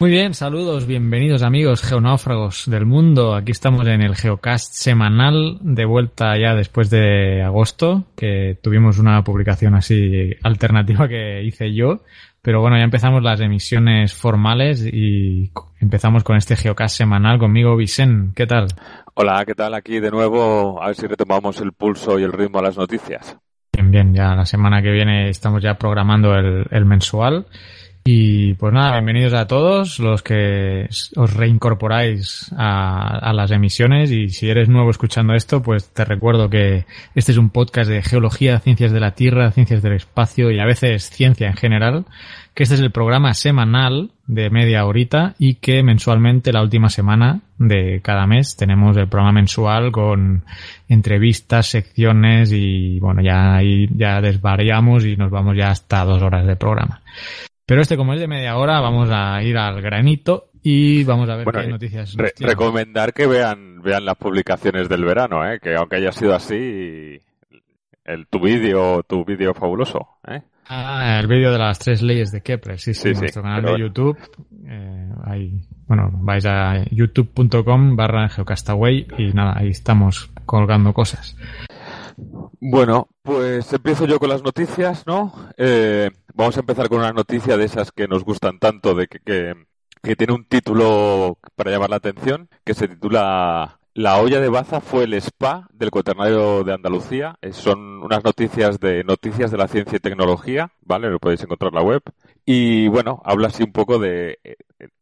Muy bien, saludos, bienvenidos amigos geonáufragos del mundo. Aquí estamos en el Geocast semanal, de vuelta ya después de agosto, que tuvimos una publicación así alternativa que hice yo. Pero bueno, ya empezamos las emisiones formales y empezamos con este Geocast semanal conmigo, Vicen. ¿Qué tal? Hola, ¿qué tal? Aquí de nuevo, a ver si retomamos el pulso y el ritmo a las noticias. Bien, bien, ya la semana que viene estamos ya programando el, el mensual. Y pues nada, bienvenidos a todos los que os reincorporáis a, las emisiones y si eres nuevo escuchando esto, pues te recuerdo que este es un podcast de geología, ciencias de la Tierra, ciencias del espacio y a veces ciencia en general, que este es el programa semanal de media horita y que mensualmente la última semana de cada mes tenemos el programa mensual con entrevistas, secciones y bueno, ya ahí ya desvariamos y nos vamos ya hasta dos horas de programa. Pero este, como es de media hora, vamos a ir al granito y vamos a ver bueno, qué noticias. Re recomendar que vean, vean las publicaciones del verano, ¿eh? que aunque haya sido así, el, tu vídeo, tu vídeo fabuloso. ¿eh? Ah, el vídeo de las tres leyes de Kepler, sí, sí, Sí, nuestro sí, canal de YouTube. Eh, ahí, bueno, vais a youtube.com barra geocastaway y nada, ahí estamos colgando cosas. Bueno, pues empiezo yo con las noticias, ¿no? Eh, vamos a empezar con una noticia de esas que nos gustan tanto, de que, que, tiene un título para llamar la atención, que se titula La olla de Baza fue el spa del cuaternario de Andalucía. Eh, son unas noticias de noticias de la ciencia y tecnología, ¿vale? Lo podéis encontrar en la web. Y bueno, habla así un poco de eh,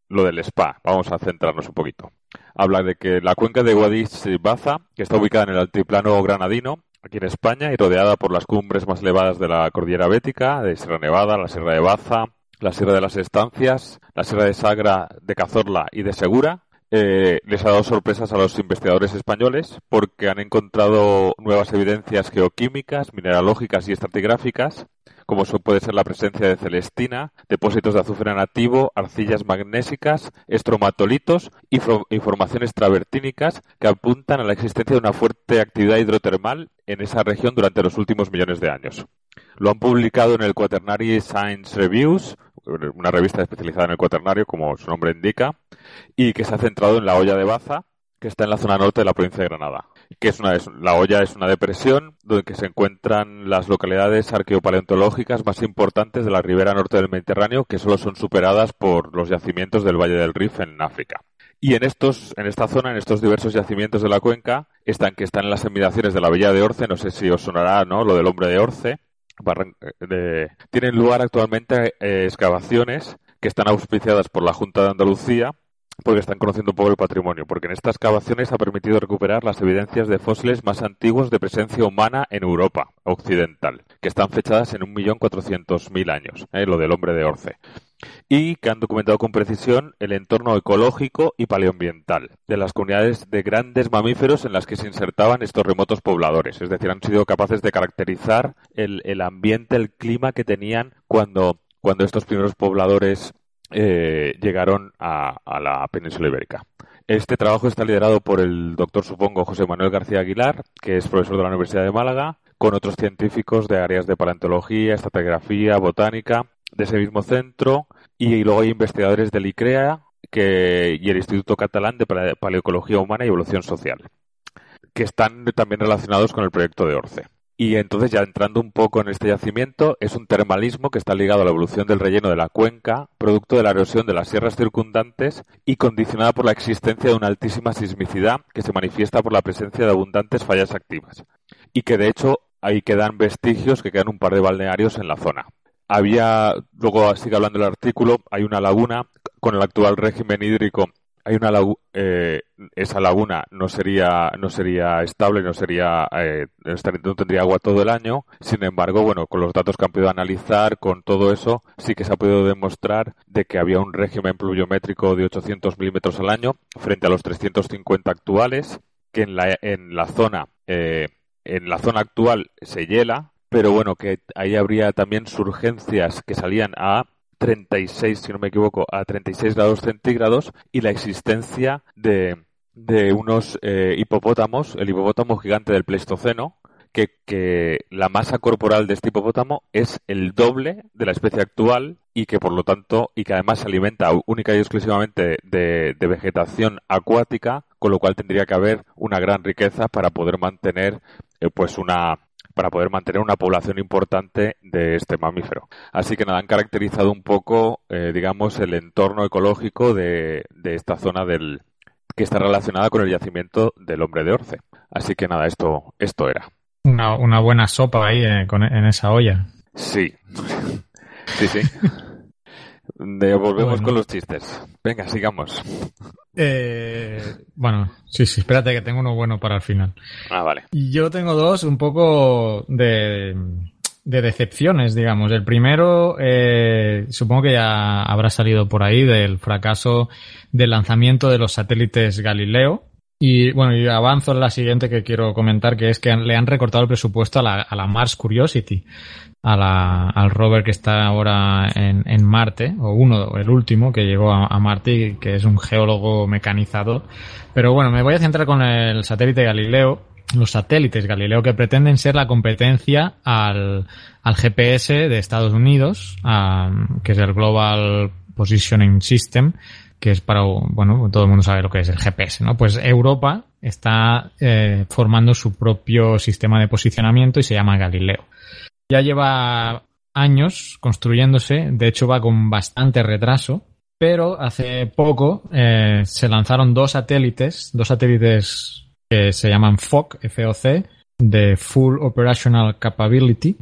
lo del spa. Vamos a centrarnos un poquito. Habla de que la cuenca de Guadix-Baza, que está ubicada en el altiplano granadino, aquí en España y rodeada por las cumbres más elevadas de la cordillera bética, de Sierra Nevada, la Sierra de Baza, la Sierra de las Estancias, la Sierra de Sagra, de Cazorla y de Segura. Eh, les ha dado sorpresas a los investigadores españoles porque han encontrado nuevas evidencias geoquímicas, mineralógicas y estratigráficas, como puede ser la presencia de celestina, depósitos de azufre nativo, arcillas magnésicas, estromatolitos y, formaciones travertínicas que apuntan a la existencia de una fuerte actividad hidrotermal en esa región durante los últimos millones de años. Lo han publicado en el Quaternary Science Reviews, una revista especializada en el cuaternario, como su nombre indica, y que se ha centrado en la olla de Baza, que está en la zona norte de la provincia de Granada. Que es una, la olla es una depresión donde se encuentran las localidades arqueopaleontológicas más importantes de la ribera norte del Mediterráneo, que solo son superadas por los yacimientos del Valle del Rif en África. Y en estos, en esta zona, en estos diversos yacimientos de la cuenca, están que están en las inmediaciones de la Villa de Orce, no sé si os sonará, ¿no? Lo del hombre de Orce. De, tienen lugar actualmente eh, excavaciones que están auspiciadas por la Junta de Andalucía porque están conociendo un poco el patrimonio, porque en estas excavaciones ha permitido recuperar las evidencias de fósiles más antiguos de presencia humana en Europa occidental, que están fechadas en 1.400.000 años, eh, lo del hombre de Orce, y que han documentado con precisión el entorno ecológico y paleoambiental de las comunidades de grandes mamíferos en las que se insertaban estos remotos pobladores, es decir, han sido capaces de caracterizar el, el ambiente, el clima que tenían cuando, cuando estos primeros pobladores eh, llegaron a, la península ibérica. Este trabajo está liderado por el doctor, supongo, José Manuel García Aguilar, que es profesor de la Universidad de Málaga, con otros científicos de áreas de paleontología, estratigrafía, botánica, de ese mismo centro, y luego hay investigadores del ICREA y el Instituto Catalán de Paleoecología Humana y Evolución Social, que están también relacionados con el proyecto de Orce. Y entonces, ya entrando un poco en este yacimiento, es un termalismo que está ligado a la evolución del relleno de la cuenca, producto de la erosión de las sierras circundantes y condicionada por la existencia de una altísima sismicidad que se manifiesta por la presencia de abundantes fallas activas. Y que de hecho ahí quedan vestigios que quedan un par de balnearios en la zona. Había, luego sigue hablando el artículo, hay una laguna con el actual régimen hídrico hay una eh, esa laguna no sería no sería estable no sería eh, no tendría agua todo el año. Sin embargo bueno con los datos que han podido analizar con todo eso sí que se ha podido demostrar de que había un régimen pluviométrico de 800 milímetros al año frente a los 350 actuales que en la en la zona eh, en la zona actual se hiela pero bueno que ahí habría también surgencias que salían a 36, si no me equivoco, a 36 grados centígrados y la existencia de, de unos eh, hipopótamos, el hipopótamo gigante del Pleistoceno, que, que, la masa corporal de este hipopótamo es el doble de la especie actual y que por lo tanto, y que además se alimenta única y exclusivamente de, de vegetación acuática, con lo cual tendría que haber una gran riqueza para poder mantener eh, pues una, para poder mantener una población importante de este mamífero. Así que nada, han caracterizado un poco, eh, digamos, el entorno ecológico de, esta zona del que está relacionada con el yacimiento del hombre de Orce. Así que nada, esto, esto era. Una, buena sopa ahí eh, en esa olla. Sí, sí, sí. Volvemos con los chistes. Venga, sigamos. Eh, bueno, sí, sí, espérate que tengo uno bueno para el final. Ah, vale. Yo tengo dos un poco de, de decepciones, digamos. El primero, eh, supongo que ya habrá salido por ahí del fracaso del lanzamiento de los satélites Galileo. Y bueno, y avanzo en la siguiente que quiero comentar, que es que le han recortado el presupuesto a la, a la Mars Curiosity a la, al rover que está ahora en, en, Marte, o uno, el último que llegó a, Marte, que es un geólogo mecanizado. Pero bueno, me voy a centrar con el satélite Galileo, los satélites Galileo que pretenden ser la competencia al, al GPS de Estados Unidos, que es el Global Positioning System, que es para, bueno, todo el mundo sabe lo que es el GPS, ¿no? Pues Europa está eh, formando su propio sistema de posicionamiento y se llama Galileo ya lleva años construyéndose, de hecho va con bastante retraso, pero hace poco eh, se lanzaron dos satélites, dos satélites que se llaman FOC, FOC, de Full Operational Capability,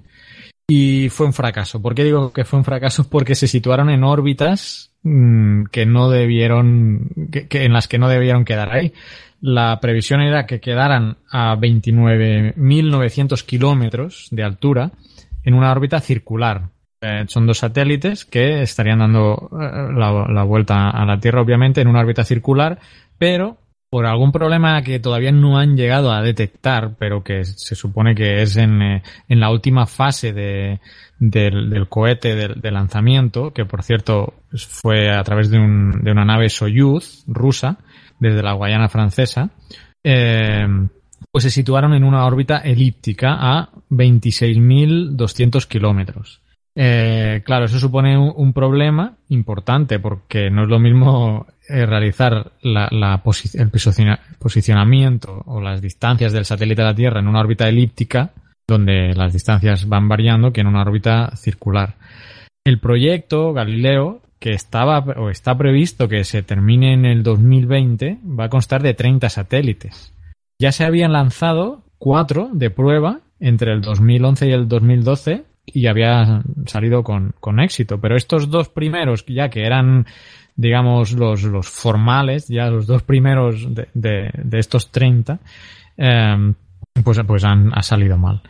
y fue un fracaso. ¿Por qué digo que fue un fracaso? Porque se situaron en órbitas mm, que no debieron, en las que no debieron quedar ahí. La previsión era que quedaran a 29.900 kilómetros de altura en una órbita circular. Eh, son dos satélites que estarían dando eh, la, vuelta a la Tierra, obviamente, en una órbita circular, pero por algún problema que todavía no han llegado a detectar, pero que se supone que es en, eh, en la última fase de, del, cohete de, lanzamiento, que por cierto fue a través de, un, de una nave Soyuz rusa, desde la Guayana francesa, eh, pues se situaron en una órbita elíptica a 26.200 kilómetros. Eh, claro, eso supone un, problema importante porque no es lo mismo eh, realizar el posicionamiento o las distancias del satélite a la Tierra en una órbita elíptica, donde las distancias van variando, que en una órbita circular. El proyecto Galileo, que estaba o está previsto que se termine en el 2020, va a constar de 30 satélites. Ya se habían lanzado cuatro de prueba entre el 2011 y el 2012 y había salido con, éxito. Pero estos dos primeros, ya que eran, digamos, los, los formales, ya los dos primeros de, de, estos 30, em, pues, pues han ha salido mal.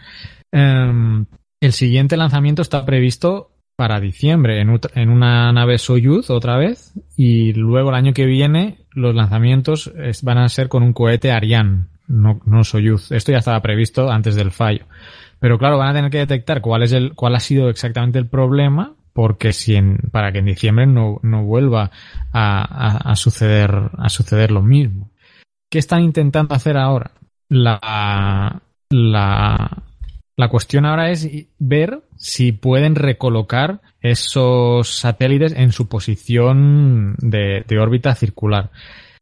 Em, el siguiente lanzamiento está previsto para diciembre en, en, una nave Soyuz otra vez y luego el año que viene los lanzamientos van a ser con un cohete Ariane no, no Soyuz. Esto ya estaba previsto antes del fallo. Pero claro, van a tener que detectar cuál es el, cuál ha sido exactamente el problema, porque si en, para que en diciembre no, no vuelva a, a, suceder, a suceder lo mismo. ¿Qué están intentando hacer ahora? La, la, la cuestión ahora es ver si pueden recolocar esos satélites en su posición de, órbita circular.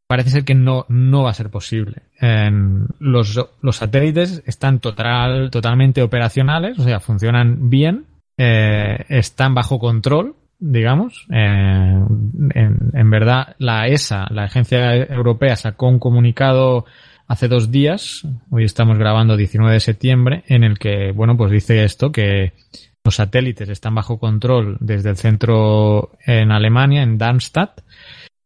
Parece ser que no, no va a ser posible. los, los, satélites están total, totalmente operacionales, o sea, funcionan bien, eh, están bajo control, digamos. Eh, en, verdad, la ESA, la Agencia Europea, sacó un comunicado hace dos días, hoy estamos grabando 19 de septiembre, en el que, bueno, pues dice esto, que los satélites están bajo control desde el centro en Alemania, en Darmstadt,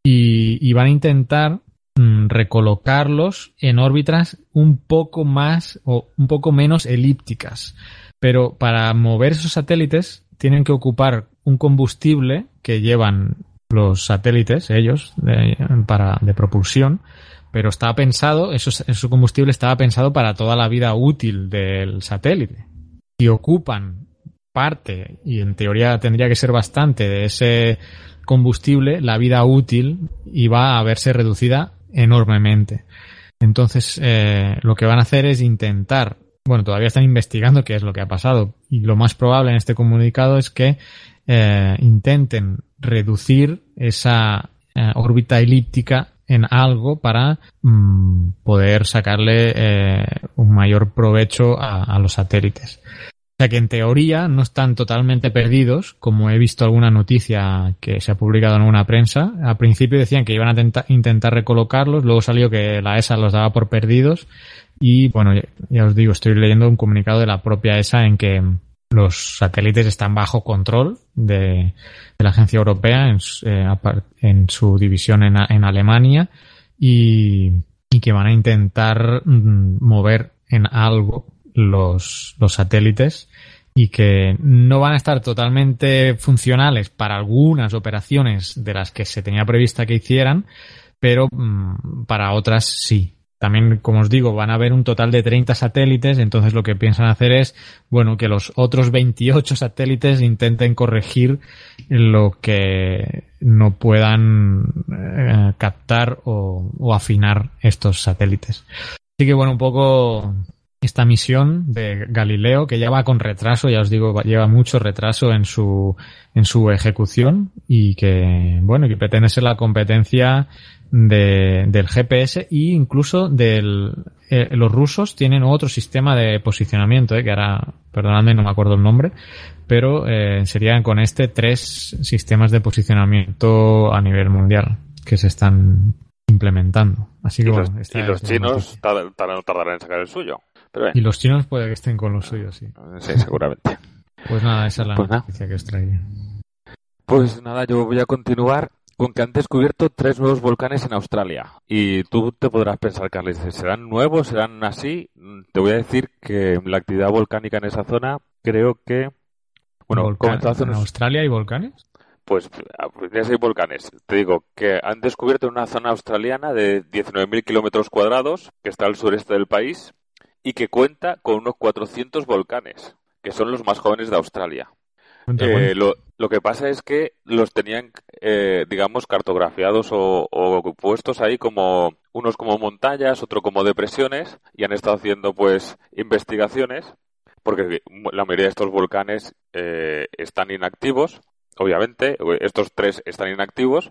y, van a intentar mm, recolocarlos en órbitas un poco más o un poco menos elípticas. Pero para mover esos satélites tienen que ocupar un combustible que llevan los satélites, ellos, de, para, de propulsión, pero estaba pensado, eso, ese combustible estaba pensado para toda la vida útil del satélite. Si ocupan parte, y en teoría tendría que ser bastante, de ese combustible, la vida útil iba a verse reducida enormemente. Entonces, eh, lo que van a hacer es intentar, bueno, todavía están investigando qué es lo que ha pasado, y lo más probable en este comunicado es que eh, intenten reducir esa eh, órbita elíptica en algo para mm, poder sacarle un mayor provecho a, los satélites. O sea que en teoría no están totalmente perdidos, como he visto alguna noticia que se ha publicado en una prensa. Al principio decían que iban a intentar recolocarlos, luego salió que la ESA los daba por perdidos y bueno, ya os digo, estoy leyendo un comunicado de la propia ESA en que los satélites están bajo control de, la agencia europea en, eh, su división en, Alemania y, que van a intentar mm, mover en algo los, satélites y que no van a estar totalmente funcionales para algunas operaciones de las que se tenía prevista que hicieran, pero mm, para otras sí. También, como os digo, van a haber un total de 30 satélites, entonces lo que piensan hacer es, bueno, que los otros 28 satélites intenten corregir lo que no puedan eh, captar o, o, afinar estos satélites. Así que, bueno, un poco esta misión de Galileo, que ya va con retraso, ya os digo, lleva mucho retraso en su, en su ejecución y que, bueno, que pretende ser la competencia de, del GPS e incluso del, eh, los rusos tienen otro sistema de posicionamiento, eh, que ahora, perdonadme, no me acuerdo el nombre, pero eh, serían con este tres sistemas de posicionamiento a nivel mundial que se están implementando. Así que, y los, y los chinos tardarán en sacar el suyo. Y los chinos puede que estén con los suyos, sí. Sí, seguramente. pues nada, esa es la pues noticia que os traía. Pues nada, yo voy a continuar con que han descubierto tres nuevos volcanes en Australia. Y tú te podrás pensar, Carles, ¿serán nuevos? ¿Serán así? Te voy a decir que la actividad volcánica en esa zona creo que... Bueno, ¿En Australia hay volcanes? Pues, ah, pues ya hay volcanes. Te digo que han descubierto una zona australiana de 19.000 kilómetros cuadrados que está al sureste del país y que cuenta con unos 400 volcanes, que son los más jóvenes de Australia. Eh, lo, que pasa es que los tenían, eh, digamos, cartografiados o, puestos ahí como unos como montañas, otro como depresiones, y han estado haciendo pues investigaciones, porque la mayoría de estos volcanes eh, están inactivos, obviamente, estos tres están inactivos,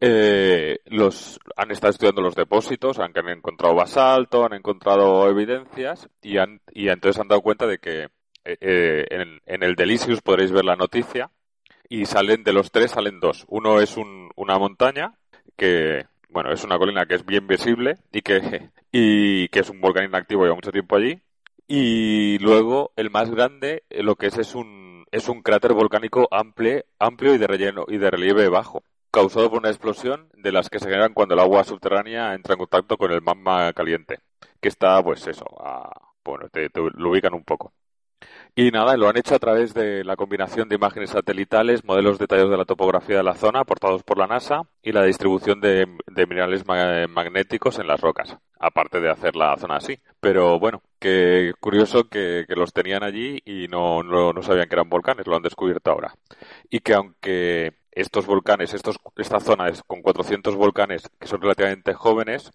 eh, los han estado estudiando los depósitos, han, han encontrado basalto, han encontrado evidencias y, han, y entonces han dado cuenta de que eh, eh, en, el Delicious podréis ver la noticia y salen de los tres salen dos. Uno es una montaña que bueno es una colina que es bien visible y que y que es un volcán inactivo lleva mucho tiempo allí y luego el más grande lo que es es un es un cráter volcánico amplio amplio y de relleno y de relieve bajo causado por una explosión de las que se generan cuando el agua subterránea entra en contacto con el magma caliente, que está, pues eso, bueno, lo ubican un poco. Y nada, lo han hecho a través de la combinación de imágenes satelitales, modelos detallados de la topografía de la zona aportados por la NASA y la distribución de, minerales magnéticos en las rocas, aparte de hacer la zona así. Pero bueno, que curioso que, los tenían allí y no, no sabían que eran volcanes, lo han descubierto ahora. Y que aunque estos volcanes, estos, esta zona es con 400 volcanes que son relativamente jóvenes,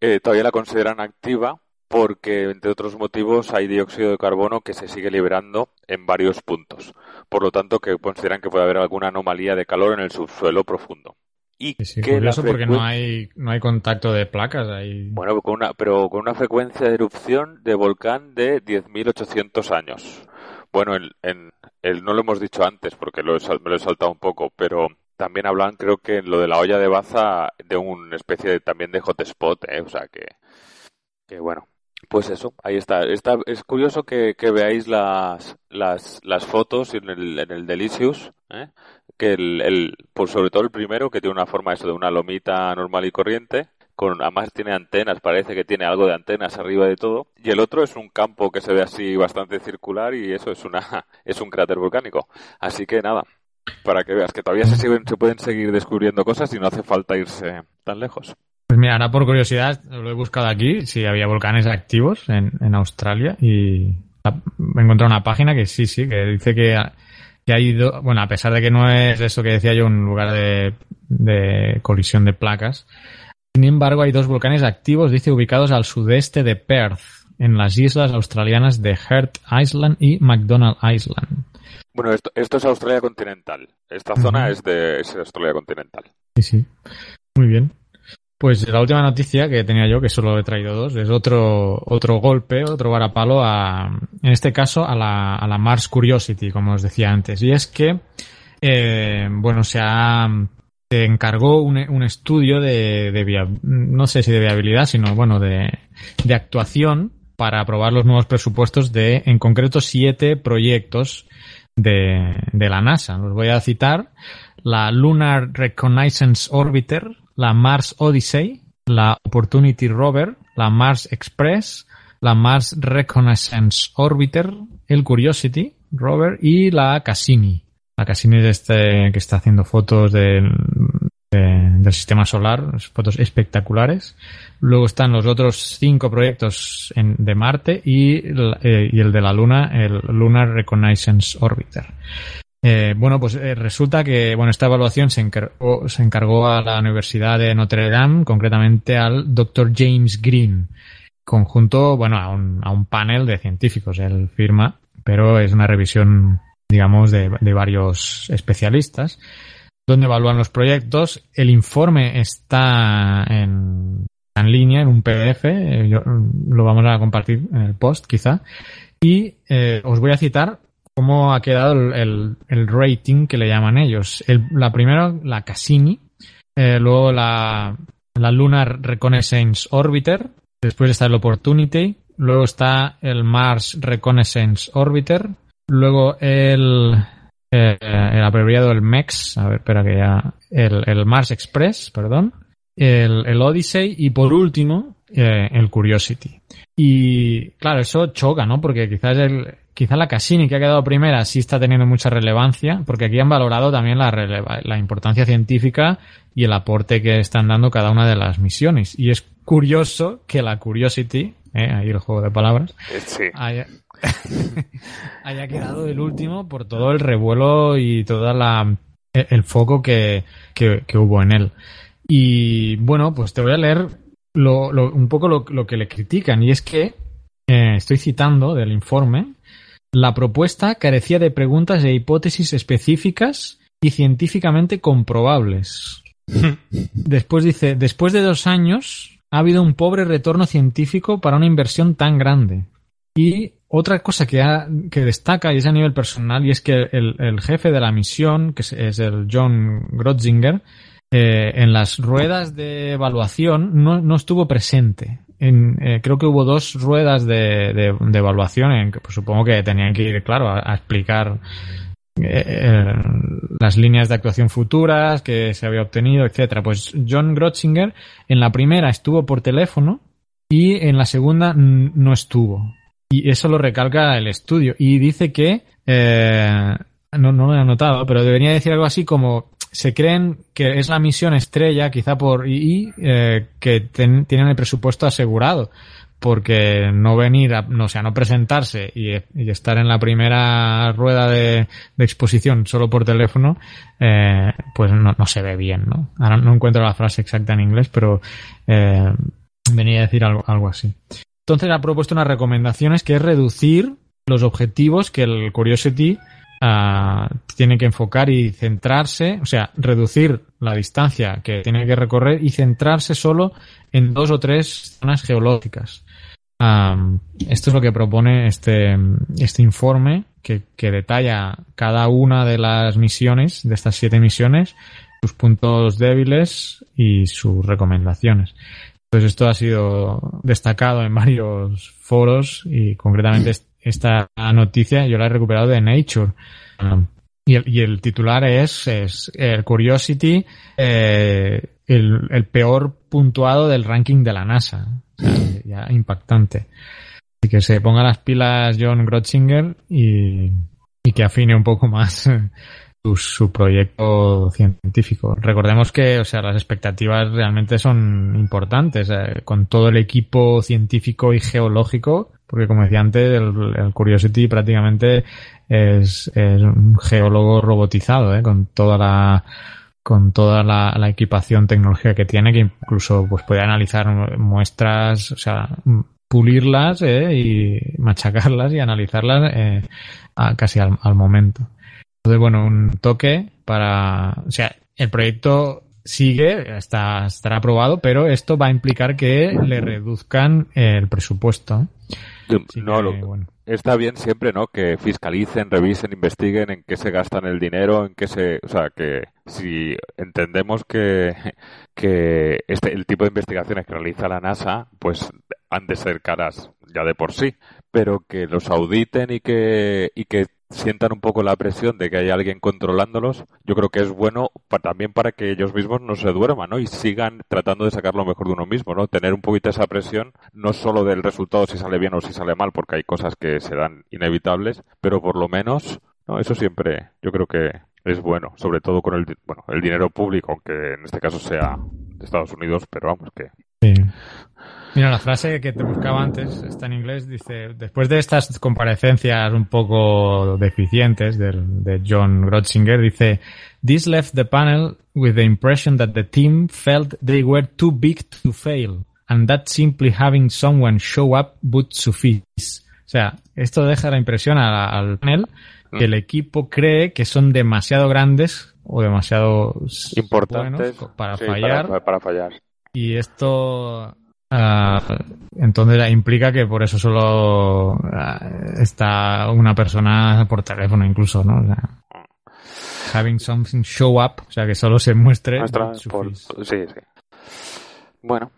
eh, todavía la consideran activa porque, entre otros motivos, hay dióxido de carbono que se sigue liberando en varios puntos. Por lo tanto, que consideran que puede haber alguna anomalía de calor en el subsuelo profundo. Y sí, que curioso porque no hay, no hay contacto de placas ahí. Bueno, con una, pero con una frecuencia de erupción de volcán de 10.800 años. Bueno, en, en, el, no lo hemos dicho antes porque lo me lo he saltado un poco, pero también hablan, creo que en lo de la olla de baza, de una especie de, también de hotspot, ¿eh? o sea que, que bueno, pues eso, ahí está. está es curioso que, que veáis las, las, las, fotos en el, en el Delicious, ¿eh? que el, el, pues sobre todo el primero, que tiene una forma eso de una lomita normal y corriente, con además tiene antenas, parece que tiene algo de antenas arriba de todo, y el otro es un campo que se ve así bastante circular y eso es una es un cráter volcánico. Así que nada, para que veas que todavía se, siguen, se pueden seguir descubriendo cosas y no hace falta irse tan lejos. Pues mira, ahora por curiosidad lo he buscado aquí, si había volcanes activos en, en Australia y he encontrado una página que sí, sí, que dice que, que ha ido, bueno, a pesar de que no es eso que decía yo, un lugar de, de colisión de placas, sin embargo hay dos volcanes activos, dice, ubicados al sudeste de Perth, en las islas australianas de Heart Island y McDonald Island. Bueno, esto, esto es Australia continental. Esta zona es de es Australia continental. Sí, sí. Muy bien. Pues la última noticia que tenía yo, que solo he traído dos, es otro, otro golpe, otro varapalo a, en este caso, a la, a la Mars Curiosity, como os decía antes. Y es que, eh, bueno, se ha, se encargó un, estudio de, de no sé si de viabilidad, sino bueno, de, de actuación para aprobar los nuevos presupuestos de, en concreto, siete proyectos de, de la NASA. Los voy a citar. La Lunar Reconnaissance Orbiter, la Mars Odyssey, la Opportunity Rover, la Mars Express, la Mars Reconnaissance Orbiter, el Curiosity Rover y la Cassini. La Cassini es este que está haciendo fotos del, del sistema solar, fotos espectaculares. Luego están los otros cinco proyectos de Marte y, eh, y, el de la Luna, el Lunar Reconnaissance Orbiter. Eh, bueno, pues eh, resulta que bueno esta evaluación se encargó, a la Universidad de Notre Dame, concretamente al Dr. James Green, conjunto, bueno, a un, a un panel de científicos. Él firma, pero es una revisión, digamos, de varios especialistas, donde evalúan los proyectos. El informe está en, en línea, en un PDF, eh, yo, lo vamos a compartir en el post, quizá. Y eh, os voy a citar cómo ha quedado el, el, rating que le llaman ellos. El, la primera, la Cassini, eh, luego la, la Lunar Reconnaissance Orbiter, después está el Opportunity, luego está el Mars Reconnaissance Orbiter, luego el, eh, el abreviado el MEX, a ver, espera que ya, el, el Mars Express, perdón, el, el Odyssey y por último eh, el Curiosity. Y claro, eso choca, ¿no? Porque quizás el, quizá la Cassini que ha quedado primera sí está teniendo mucha relevancia, porque aquí han valorado también la, la importancia científica y el aporte que están dando cada una de las misiones. Y es curioso que la Curiosity, eh, ahí el juego de palabras, sí. haya, haya quedado el último por todo el revuelo y toda la el foco que, que, que hubo en él. Y bueno, pues te voy a leer lo, lo, un poco lo, lo, que le critican. Y es que, eh, estoy citando del informe, la propuesta carecía de preguntas e hipótesis específicas y científicamente comprobables. Después dice, después de dos años ha habido un pobre retorno científico para una inversión tan grande. Y otra cosa que, ha, que destaca, y es a nivel personal, y es que el, jefe de la misión, que es, el John Grotzinger, eh, en las ruedas de evaluación no, no estuvo presente. En, eh, creo que hubo dos ruedas de, de, evaluación en que pues, supongo que tenían que ir, claro, a, explicar eh, las líneas de actuación futuras que se había obtenido, etcétera. Pues John Grotzinger en la primera estuvo por teléfono y en la segunda no estuvo. Y eso lo recalca el estudio. Y dice que, eh, no, no lo he anotado, pero debería decir algo así como se creen que es la misión estrella, quizá por y eh, que tienen el presupuesto asegurado, porque no venir, a, no, o sea, no presentarse y, estar en la primera rueda de, de exposición solo por teléfono, eh, pues no, no, se ve bien, ¿no? Ahora no encuentro la frase exacta en inglés, pero eh, venía a decir algo, algo así. Entonces ha propuesto unas recomendaciones que es reducir los objetivos que el Curiosity uh, tiene que enfocar y centrarse, o sea, reducir la distancia que tiene que recorrer y centrarse solo en dos o tres zonas geológicas. Um, esto es lo que propone este, este informe que, que, detalla cada una de las misiones, de estas siete misiones, sus puntos débiles y sus recomendaciones. Pues esto ha sido destacado en varios foros y concretamente esta noticia yo la he recuperado de Nature. Um, y, el, y, el, titular es, es el Curiosity, eh, el, el, peor puntuado del ranking de la NASA. O sea, ya impactante. Así que se ponga las pilas John Grotzinger y, y que afine un poco más su, su, proyecto científico. Recordemos que, o sea, las expectativas realmente son importantes. Eh, con todo el equipo científico y geológico porque como decía antes, el, el Curiosity prácticamente es, es, un geólogo robotizado, ¿eh? con toda la con toda la, la, equipación tecnológica que tiene, que incluso pues puede analizar muestras, o sea, pulirlas ¿eh? y machacarlas y analizarlas eh, a, casi al, al momento. Entonces, bueno, un toque para, o sea, el proyecto sigue, está, estará aprobado, pero esto va a implicar que le reduzcan el presupuesto. no, lo, bueno. está bien siempre, ¿no? Que fiscalicen, revisen, investiguen en qué se gastan el dinero, en qué se, o sea, que si entendemos que, que este, el tipo de investigaciones que realiza la NASA, pues han de ser caras ya de por sí, pero que los auditen y que, y que sientan un poco la presión de que hay alguien controlándolos, yo creo que es bueno para, también para que ellos mismos no se duerman, ¿no? Y sigan tratando de sacar lo mejor de uno mismo, ¿no? Tener un poquito esa presión, no solo del resultado si sale bien o si sale mal, porque hay cosas que serán inevitables, pero por lo menos, ¿no? Eso siempre, yo creo que es bueno, sobre todo con el, bueno, el dinero público, aunque en este caso sea de Estados Unidos, pero vamos que... Sí. Mira, la frase que te buscaba antes está en inglés, dice, después de estas comparecencias un poco deficientes de, de John Grotzinger, dice, This left the panel with the impression that the team felt they were too big to fail, and that simply having someone show up would suffice. O sea, esto deja la impresión al, al panel que el equipo cree que son demasiado grandes o demasiado importantes para sí, fallar. Para, para fallar. Y esto Uh, entonces implica que por eso solo uh, está una persona por teléfono incluso, ¿no? O sea, having something show up, o sea, que solo se muestre. Por, sí, sí. Bueno.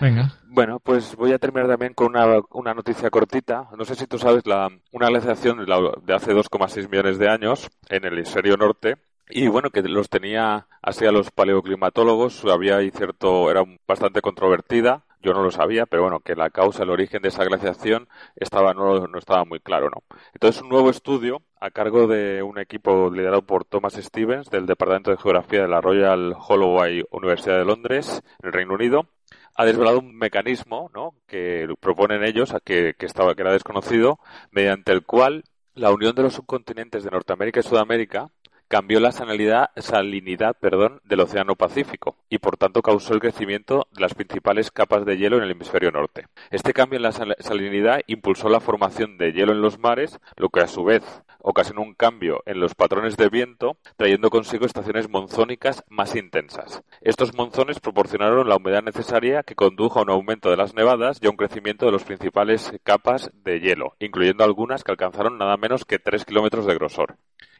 Venga. Bueno, pues voy a terminar también con una, una noticia cortita. No sé si tú sabes la, una glaciación de hace 2,6 millones de años en el hemisferio norte y bueno, que los tenía así a los paleoclimatólogos, había cierto, era bastante controvertida, yo no lo sabía, pero bueno, que la causa, el origen de esa glaciación estaba, no, no estaba muy claro, ¿no? Entonces, un nuevo estudio a cargo de un equipo liderado por Thomas Stevens del Departamento de Geografía de la Royal Holloway Universidad de Londres, en el Reino Unido, ha desvelado un mecanismo, ¿no? Que proponen ellos, a que, que estaba, que era desconocido, mediante el cual la unión de los subcontinentes de Norteamérica y Sudamérica cambió la salinidad, perdón, del Océano Pacífico y por tanto causó el crecimiento de las principales capas de hielo en el hemisferio norte. Este cambio en la salinidad impulsó la formación de hielo en los mares, lo que a su vez ocasionó un cambio en los patrones de viento, trayendo consigo estaciones monzónicas más intensas. Estos monzones proporcionaron la humedad necesaria que condujo a un aumento de las nevadas y a un crecimiento de las principales capas de hielo, incluyendo algunas que alcanzaron nada menos que 3 kilómetros de grosor.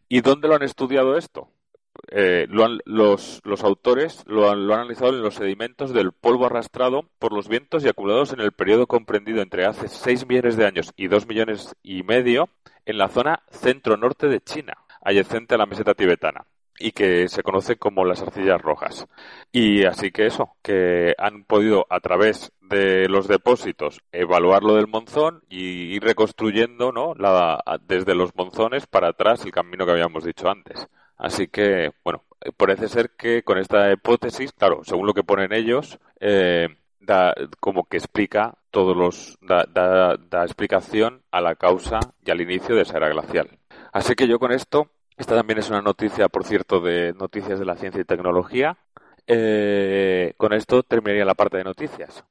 ¿Y dónde lo han estudiado esto? Eh, los, autores lo han, lo han, analizado en los sedimentos del polvo arrastrado por los vientos y acumulados en el periodo comprendido entre hace 6 millones de años y 2 millones y medio en la zona centro-norte de China, adyacente a la meseta tibetana y que se conoce como las arcillas rojas. Y así que eso, que han podido a través de los depósitos evaluar lo del monzón y ir reconstruyendo ¿no? Desde los monzones para atrás el camino que habíamos dicho antes. Así que, bueno, parece ser que con esta hipótesis, claro, según lo que ponen ellos, eh, da como que explica todos los da, da, da explicación a la causa y al inicio de esa era glacial. Así que yo con esto esta también es una noticia, por cierto, de noticias de la ciencia y tecnología. Eh, con esto terminaría la parte de noticias.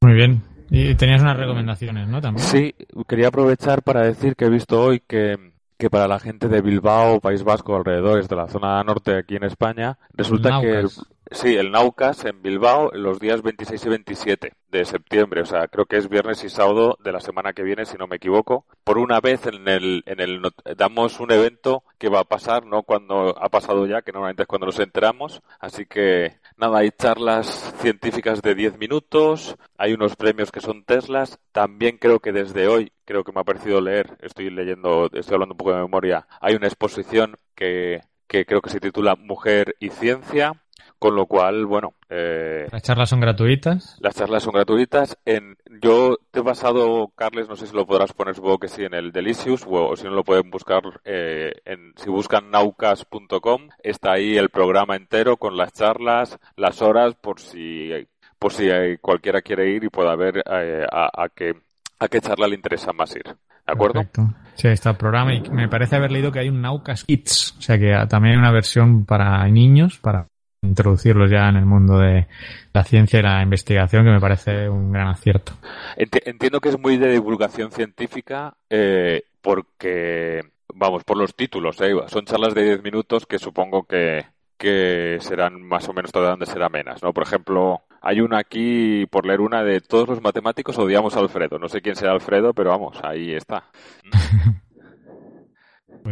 Muy bien. Y tenías unas recomendaciones, ¿no? También. Sí, quería aprovechar para decir que he visto hoy que, que para la gente de Bilbao, País Vasco, alrededores de la zona norte aquí en España, resulta que el, sí, el Naucas en Bilbao los días 26 y 27 de septiembre, o sea, creo que es viernes y sábado de la semana que viene, si no me equivoco. Por una vez en el, en el damos un evento que va a pasar, no cuando ha pasado ya, que normalmente es cuando nos enteramos. Así que nada, hay charlas científicas de 10 minutos, hay unos premios que son Teslas. También creo que desde hoy, creo que me ha parecido leer, estoy leyendo, estoy hablando un poco de memoria, hay una exposición que que creo que se titula Mujer y Ciencia, con lo cual, bueno. Eh, las charlas son gratuitas. Las charlas son gratuitas. En, yo te he basado, Carles, no sé si lo podrás poner, supongo que sí, en el Delicious, o, si no lo pueden buscar, eh, en, si buscan naucas.com, está ahí el programa entero con las charlas, las horas, por si, por si cualquiera quiere ir y pueda ver eh, a, a, qué, a qué charla le interesa más ir. ¿De acuerdo? Perfecto. Sí, está el programa y me parece haber leído que hay un Naucas Kids, o sea que también hay una versión para niños, para introducirlos ya en el mundo de la ciencia y la investigación, que me parece un gran acierto. Entiendo que es muy de divulgación científica eh, porque, vamos, por los títulos, eh, son charlas de 10 minutos que supongo que, que serán más o menos todas donde serán amenas, ¿no? Por ejemplo, hay una aquí, por leer una, de todos los matemáticos odiamos a Alfredo. No sé quién será Alfredo, pero vamos, ahí está.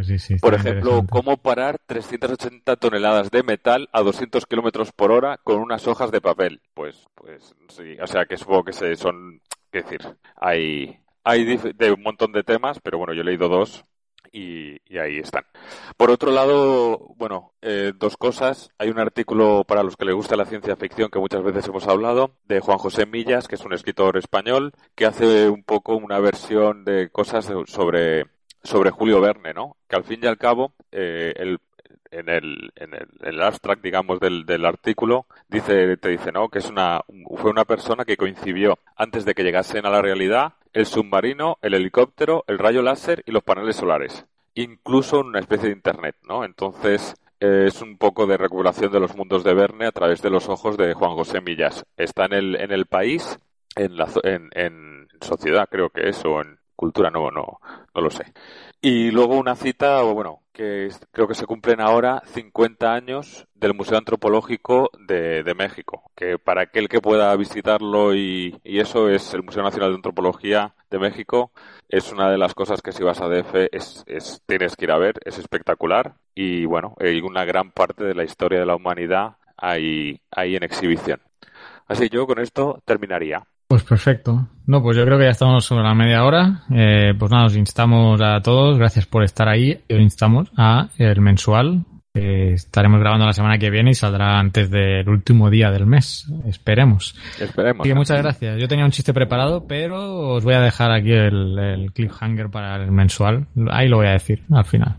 Pues sí, sí, Por ejemplo, cómo parar 380 toneladas de metal a 200 kilómetros por hora con unas hojas de papel. Pues, pues sí, o sea que supongo que se son, qué decir, hay, hay de un montón de temas, pero bueno, yo he leído dos y, ahí están. Por otro lado, bueno, eh, dos cosas. Hay un artículo para los que les gusta la ciencia ficción que muchas veces hemos hablado, de Juan José Millas, que es un escritor español, que hace un poco una versión de cosas sobre sobre Julio Verne, ¿no? Que al fin y al cabo, eh, el, en, el, en, el, abstract, digamos, del, del, artículo, dice, te dice, ¿no? Que es una, fue una persona que coincidió antes de que llegasen a la realidad el submarino, el helicóptero, el rayo láser y los paneles solares. Incluso una especie de Internet, ¿no? Entonces, eh, es un poco de recuperación de los mundos de Verne a través de los ojos de Juan José Millas. Está en el, en el país, en, la, en, en sociedad creo que es, o en, cultura no, no, no lo sé. Y luego una cita, bueno, que creo que se cumplen ahora 50 años del Museo Antropológico de, de México, que para aquel que pueda visitarlo y, y, eso es el Museo Nacional de Antropología de México, es una de las cosas que si vas a DF es, es, tienes que ir a ver, es espectacular y bueno, hay una gran parte de la historia de la humanidad ahí, ahí en exhibición. Así yo con esto terminaría. Pues perfecto. No, pues yo creo que ya estamos sobre la media hora. Eh, pues nada, os instamos a todos, gracias por estar ahí. Os instamos a el mensual, estaremos grabando la semana que viene y saldrá antes del último día del mes. Esperemos. Esperemos. Así que muchas gracias. Yo tenía un chiste preparado, pero os voy a dejar aquí el, el cliffhanger para el mensual. Ahí lo voy a decir al final.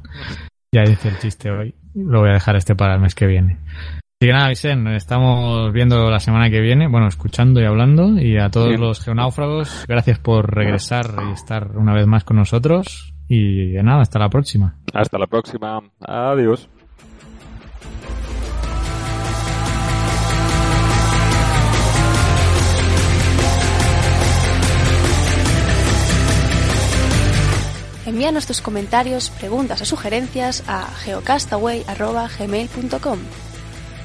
Ya hice el chiste hoy. Lo voy a dejar este para el mes que viene. Así que nada, Vicente, estamos viendo la semana que viene, bueno, escuchando y hablando, y a todos los geonáufragos, gracias por regresar y estar una vez más con nosotros, y nada, hasta la próxima. Hasta la próxima, adiós. Envíanos tus comentarios, preguntas o sugerencias a geocastaway.gmail.com